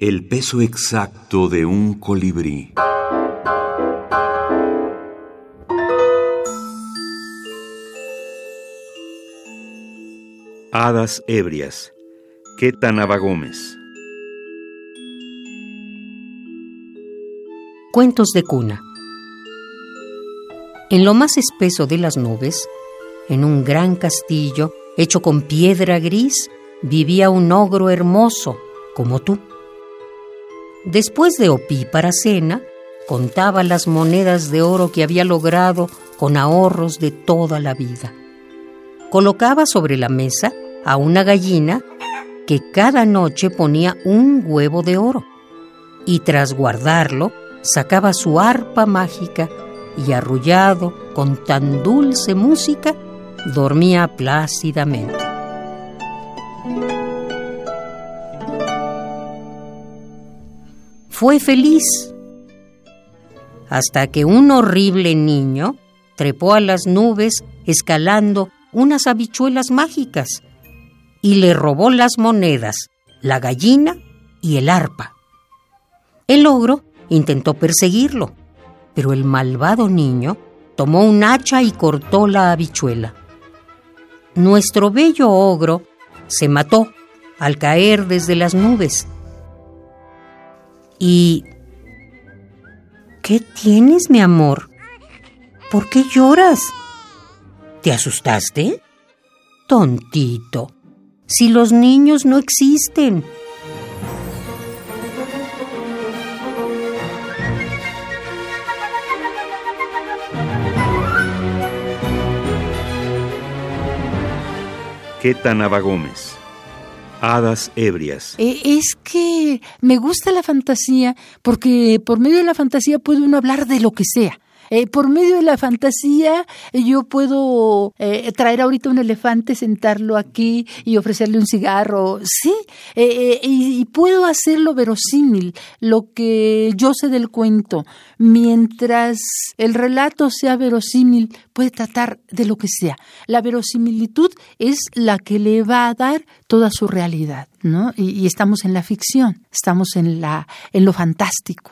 El peso exacto de un colibrí. Hadas ebrias. Ketanaba Gómez. Cuentos de cuna. En lo más espeso de las nubes, en un gran castillo hecho con piedra gris, vivía un ogro hermoso, como tú. Después de opípara cena, contaba las monedas de oro que había logrado con ahorros de toda la vida. Colocaba sobre la mesa a una gallina que cada noche ponía un huevo de oro y tras guardarlo sacaba su arpa mágica y arrullado con tan dulce música, dormía plácidamente. Fue feliz hasta que un horrible niño trepó a las nubes escalando unas habichuelas mágicas y le robó las monedas, la gallina y el arpa. El ogro intentó perseguirlo, pero el malvado niño tomó un hacha y cortó la habichuela. Nuestro bello ogro se mató al caer desde las nubes. ¿Y qué tienes, mi amor? ¿Por qué lloras? ¿Te asustaste? Tontito, si los niños no existen. Ketanaba Gómez. Hadas ebrias. Eh, es que me gusta la fantasía porque por medio de la fantasía puede uno hablar de lo que sea. Eh, por medio de la fantasía, eh, yo puedo eh, traer ahorita un elefante, sentarlo aquí y ofrecerle un cigarro, sí, y, y, puedo hacerlo verosímil, lo que yo sé del cuento. Mientras el relato sea verosímil, puede tratar de lo que sea. La verosimilitud es la que le va a dar toda su realidad, ¿no? Y, y estamos en la ficción, estamos en la en lo fantástico.